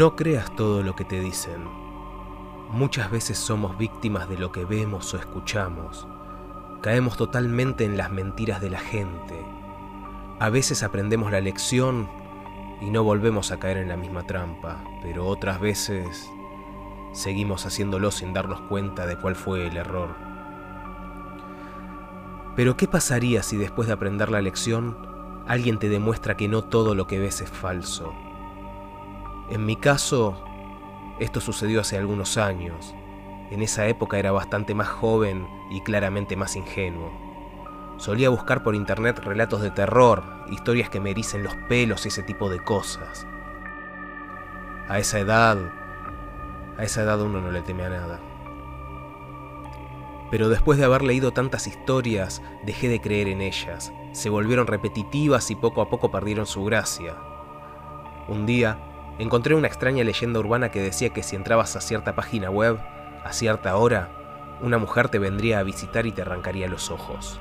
No creas todo lo que te dicen. Muchas veces somos víctimas de lo que vemos o escuchamos. Caemos totalmente en las mentiras de la gente. A veces aprendemos la lección y no volvemos a caer en la misma trampa, pero otras veces seguimos haciéndolo sin darnos cuenta de cuál fue el error. Pero ¿qué pasaría si después de aprender la lección alguien te demuestra que no todo lo que ves es falso? En mi caso, esto sucedió hace algunos años. En esa época era bastante más joven y claramente más ingenuo. Solía buscar por internet relatos de terror, historias que me ericen los pelos y ese tipo de cosas. A esa edad, a esa edad uno no le teme a nada. Pero después de haber leído tantas historias, dejé de creer en ellas. Se volvieron repetitivas y poco a poco perdieron su gracia. Un día, encontré una extraña leyenda urbana que decía que si entrabas a cierta página web, a cierta hora, una mujer te vendría a visitar y te arrancaría los ojos.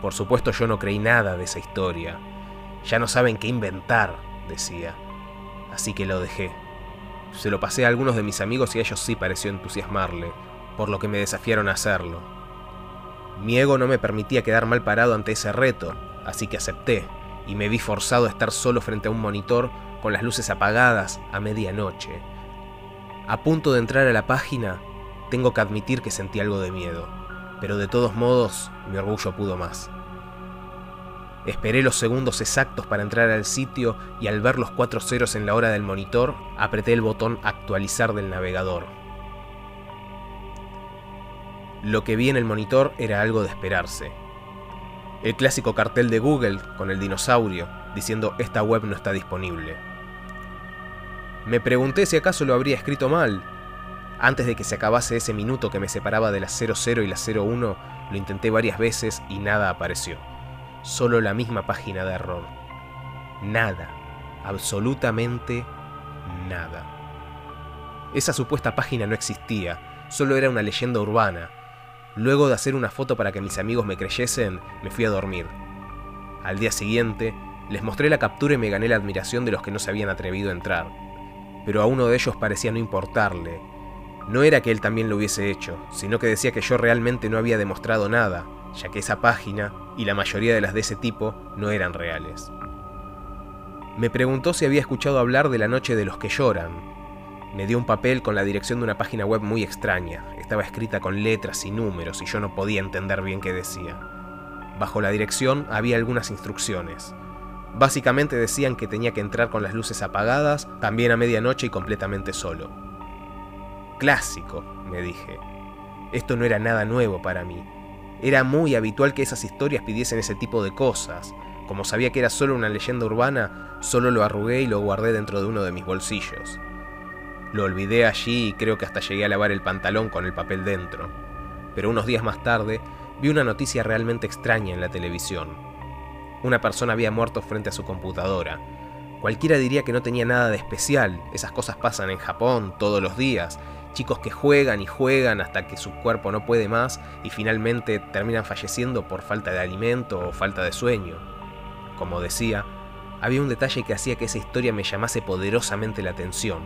Por supuesto yo no creí nada de esa historia. Ya no saben qué inventar, decía. Así que lo dejé. Se lo pasé a algunos de mis amigos y a ellos sí pareció entusiasmarle, por lo que me desafiaron a hacerlo. Mi ego no me permitía quedar mal parado ante ese reto, así que acepté, y me vi forzado a estar solo frente a un monitor con las luces apagadas a medianoche. A punto de entrar a la página, tengo que admitir que sentí algo de miedo, pero de todos modos mi orgullo pudo más. Esperé los segundos exactos para entrar al sitio y al ver los cuatro ceros en la hora del monitor, apreté el botón actualizar del navegador. Lo que vi en el monitor era algo de esperarse. El clásico cartel de Google con el dinosaurio diciendo esta web no está disponible. Me pregunté si acaso lo habría escrito mal. Antes de que se acabase ese minuto que me separaba de la 00 y la 01, lo intenté varias veces y nada apareció. Solo la misma página de error. Nada. Absolutamente nada. Esa supuesta página no existía, solo era una leyenda urbana. Luego de hacer una foto para que mis amigos me creyesen, me fui a dormir. Al día siguiente, les mostré la captura y me gané la admiración de los que no se habían atrevido a entrar pero a uno de ellos parecía no importarle. No era que él también lo hubiese hecho, sino que decía que yo realmente no había demostrado nada, ya que esa página y la mayoría de las de ese tipo no eran reales. Me preguntó si había escuchado hablar de la noche de los que lloran. Me dio un papel con la dirección de una página web muy extraña. Estaba escrita con letras y números y yo no podía entender bien qué decía. Bajo la dirección había algunas instrucciones. Básicamente decían que tenía que entrar con las luces apagadas, también a medianoche y completamente solo. Clásico, me dije. Esto no era nada nuevo para mí. Era muy habitual que esas historias pidiesen ese tipo de cosas. Como sabía que era solo una leyenda urbana, solo lo arrugué y lo guardé dentro de uno de mis bolsillos. Lo olvidé allí y creo que hasta llegué a lavar el pantalón con el papel dentro. Pero unos días más tarde vi una noticia realmente extraña en la televisión una persona había muerto frente a su computadora. Cualquiera diría que no tenía nada de especial, esas cosas pasan en Japón todos los días, chicos que juegan y juegan hasta que su cuerpo no puede más y finalmente terminan falleciendo por falta de alimento o falta de sueño. Como decía, había un detalle que hacía que esa historia me llamase poderosamente la atención.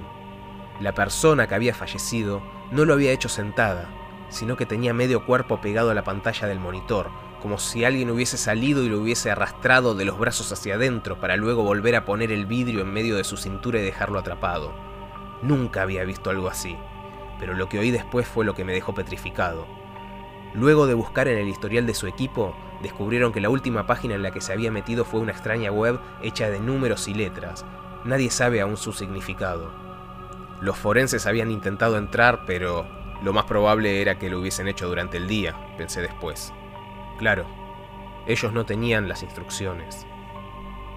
La persona que había fallecido no lo había hecho sentada, sino que tenía medio cuerpo pegado a la pantalla del monitor, como si alguien hubiese salido y lo hubiese arrastrado de los brazos hacia adentro para luego volver a poner el vidrio en medio de su cintura y dejarlo atrapado. Nunca había visto algo así, pero lo que oí después fue lo que me dejó petrificado. Luego de buscar en el historial de su equipo, descubrieron que la última página en la que se había metido fue una extraña web hecha de números y letras. Nadie sabe aún su significado. Los forenses habían intentado entrar, pero lo más probable era que lo hubiesen hecho durante el día, pensé después. Claro, ellos no tenían las instrucciones.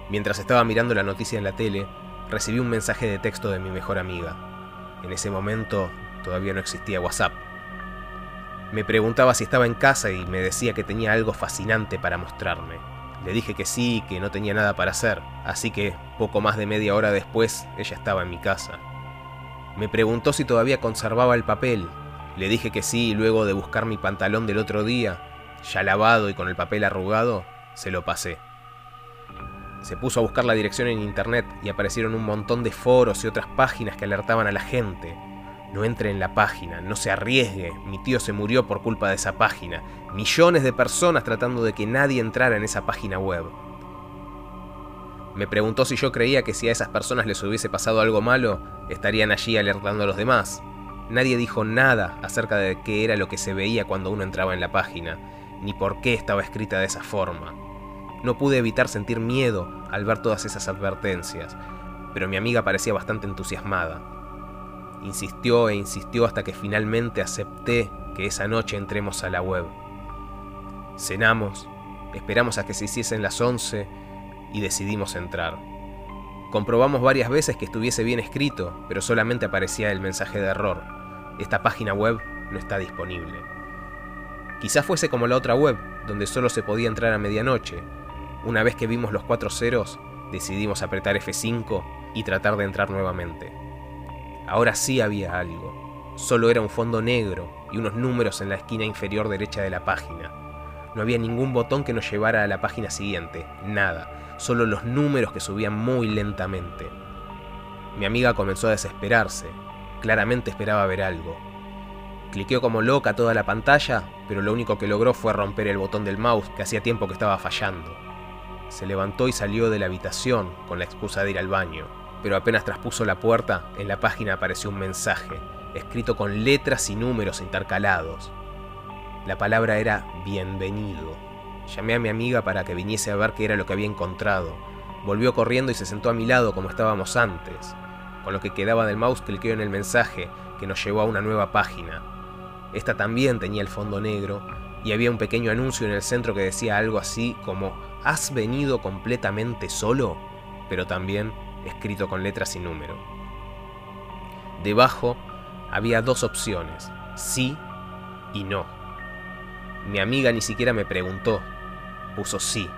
Mientras estaba mirando la noticia en la tele, recibí un mensaje de texto de mi mejor amiga. En ese momento todavía no existía WhatsApp. Me preguntaba si estaba en casa y me decía que tenía algo fascinante para mostrarme. Le dije que sí, que no tenía nada para hacer, así que poco más de media hora después ella estaba en mi casa. Me preguntó si todavía conservaba el papel. Le dije que sí y luego de buscar mi pantalón del otro día, ya lavado y con el papel arrugado, se lo pasé. Se puso a buscar la dirección en internet y aparecieron un montón de foros y otras páginas que alertaban a la gente. No entre en la página, no se arriesgue, mi tío se murió por culpa de esa página. Millones de personas tratando de que nadie entrara en esa página web. Me preguntó si yo creía que si a esas personas les hubiese pasado algo malo, estarían allí alertando a los demás. Nadie dijo nada acerca de qué era lo que se veía cuando uno entraba en la página, ni por qué estaba escrita de esa forma. No pude evitar sentir miedo al ver todas esas advertencias, pero mi amiga parecía bastante entusiasmada. Insistió e insistió hasta que finalmente acepté que esa noche entremos a la web. Cenamos, esperamos a que se hiciesen las 11 y decidimos entrar. Comprobamos varias veces que estuviese bien escrito, pero solamente aparecía el mensaje de error. Esta página web no está disponible. Quizás fuese como la otra web, donde solo se podía entrar a medianoche. Una vez que vimos los cuatro ceros, decidimos apretar F5 y tratar de entrar nuevamente. Ahora sí había algo. Solo era un fondo negro y unos números en la esquina inferior derecha de la página. No había ningún botón que nos llevara a la página siguiente, nada solo los números que subían muy lentamente. Mi amiga comenzó a desesperarse, claramente esperaba ver algo. Cliqueó como loca toda la pantalla, pero lo único que logró fue romper el botón del mouse que hacía tiempo que estaba fallando. Se levantó y salió de la habitación con la excusa de ir al baño, pero apenas traspuso la puerta, en la página apareció un mensaje, escrito con letras y números intercalados. La palabra era bienvenido. Llamé a mi amiga para que viniese a ver qué era lo que había encontrado. Volvió corriendo y se sentó a mi lado como estábamos antes. Con lo que quedaba del mouse cliqueó en el mensaje que nos llevó a una nueva página. Esta también tenía el fondo negro y había un pequeño anuncio en el centro que decía algo así como ¿Has venido completamente solo? pero también escrito con letras y número. Debajo había dos opciones, sí y no. Mi amiga ni siquiera me preguntó, puso sí.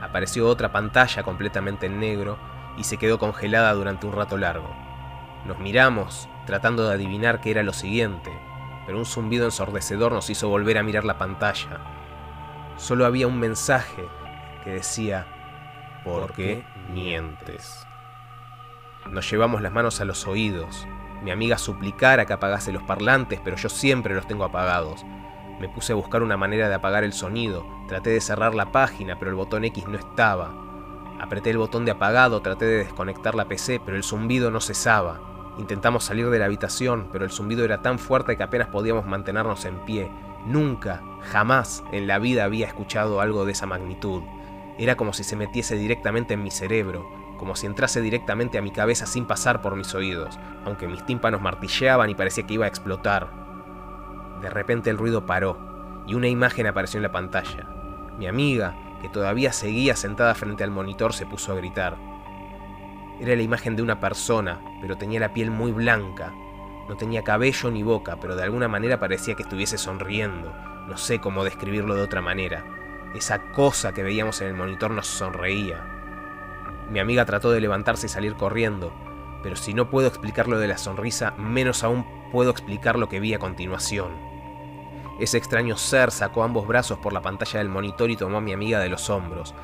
Apareció otra pantalla completamente en negro y se quedó congelada durante un rato largo. Nos miramos, tratando de adivinar qué era lo siguiente, pero un zumbido ensordecedor nos hizo volver a mirar la pantalla. Solo había un mensaje que decía, ¿por qué mientes? Nos llevamos las manos a los oídos. Mi amiga suplicara que apagase los parlantes, pero yo siempre los tengo apagados. Me puse a buscar una manera de apagar el sonido, traté de cerrar la página, pero el botón X no estaba. Apreté el botón de apagado, traté de desconectar la PC, pero el zumbido no cesaba. Intentamos salir de la habitación, pero el zumbido era tan fuerte que apenas podíamos mantenernos en pie. Nunca, jamás en la vida había escuchado algo de esa magnitud. Era como si se metiese directamente en mi cerebro, como si entrase directamente a mi cabeza sin pasar por mis oídos, aunque mis tímpanos martilleaban y parecía que iba a explotar. De repente el ruido paró y una imagen apareció en la pantalla. Mi amiga, que todavía seguía sentada frente al monitor, se puso a gritar. Era la imagen de una persona, pero tenía la piel muy blanca. No tenía cabello ni boca, pero de alguna manera parecía que estuviese sonriendo. No sé cómo describirlo de otra manera. Esa cosa que veíamos en el monitor nos sonreía. Mi amiga trató de levantarse y salir corriendo, pero si no puedo explicar lo de la sonrisa, menos aún puedo explicar lo que vi a continuación. Ese extraño ser sacó ambos brazos por la pantalla del monitor y tomó a mi amiga de los hombros.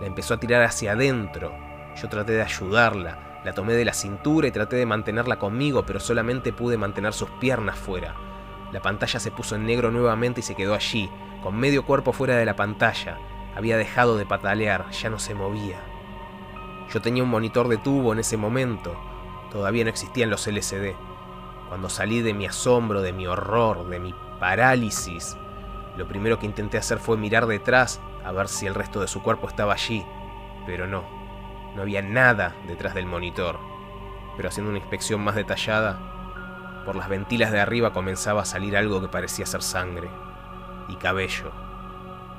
La empezó a tirar hacia adentro. Yo traté de ayudarla. La tomé de la cintura y traté de mantenerla conmigo, pero solamente pude mantener sus piernas fuera. La pantalla se puso en negro nuevamente y se quedó allí, con medio cuerpo fuera de la pantalla. Había dejado de patalear, ya no se movía. Yo tenía un monitor de tubo en ese momento. Todavía no existían los LCD. Cuando salí de mi asombro, de mi horror, de mi parálisis. Lo primero que intenté hacer fue mirar detrás a ver si el resto de su cuerpo estaba allí, pero no, no había nada detrás del monitor. Pero haciendo una inspección más detallada, por las ventilas de arriba comenzaba a salir algo que parecía ser sangre y cabello.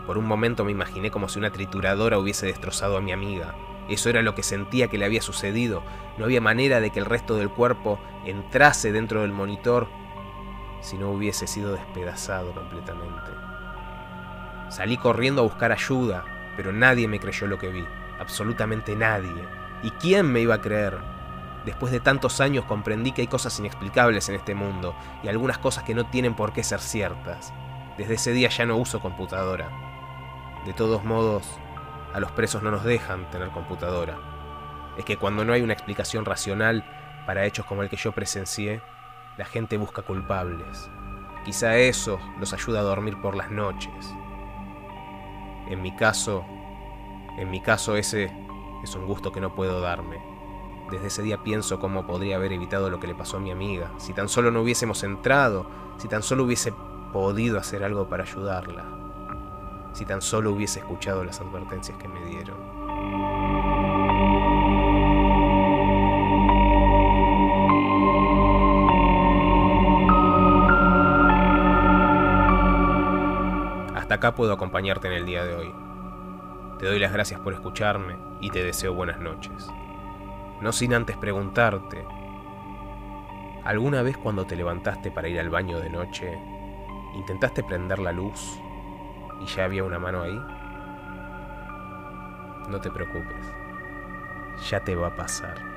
Por un momento me imaginé como si una trituradora hubiese destrozado a mi amiga. Eso era lo que sentía que le había sucedido. No había manera de que el resto del cuerpo entrase dentro del monitor si no hubiese sido despedazado completamente. Salí corriendo a buscar ayuda, pero nadie me creyó lo que vi, absolutamente nadie. ¿Y quién me iba a creer? Después de tantos años comprendí que hay cosas inexplicables en este mundo y algunas cosas que no tienen por qué ser ciertas. Desde ese día ya no uso computadora. De todos modos, a los presos no nos dejan tener computadora. Es que cuando no hay una explicación racional para hechos como el que yo presencié, la gente busca culpables. Quizá eso los ayuda a dormir por las noches. En mi caso, en mi caso ese es un gusto que no puedo darme. Desde ese día pienso cómo podría haber evitado lo que le pasó a mi amiga, si tan solo no hubiésemos entrado, si tan solo hubiese podido hacer algo para ayudarla, si tan solo hubiese escuchado las advertencias que me dieron. Hasta acá puedo acompañarte en el día de hoy. Te doy las gracias por escucharme y te deseo buenas noches. No sin antes preguntarte, ¿alguna vez cuando te levantaste para ir al baño de noche, intentaste prender la luz y ya había una mano ahí? No te preocupes, ya te va a pasar.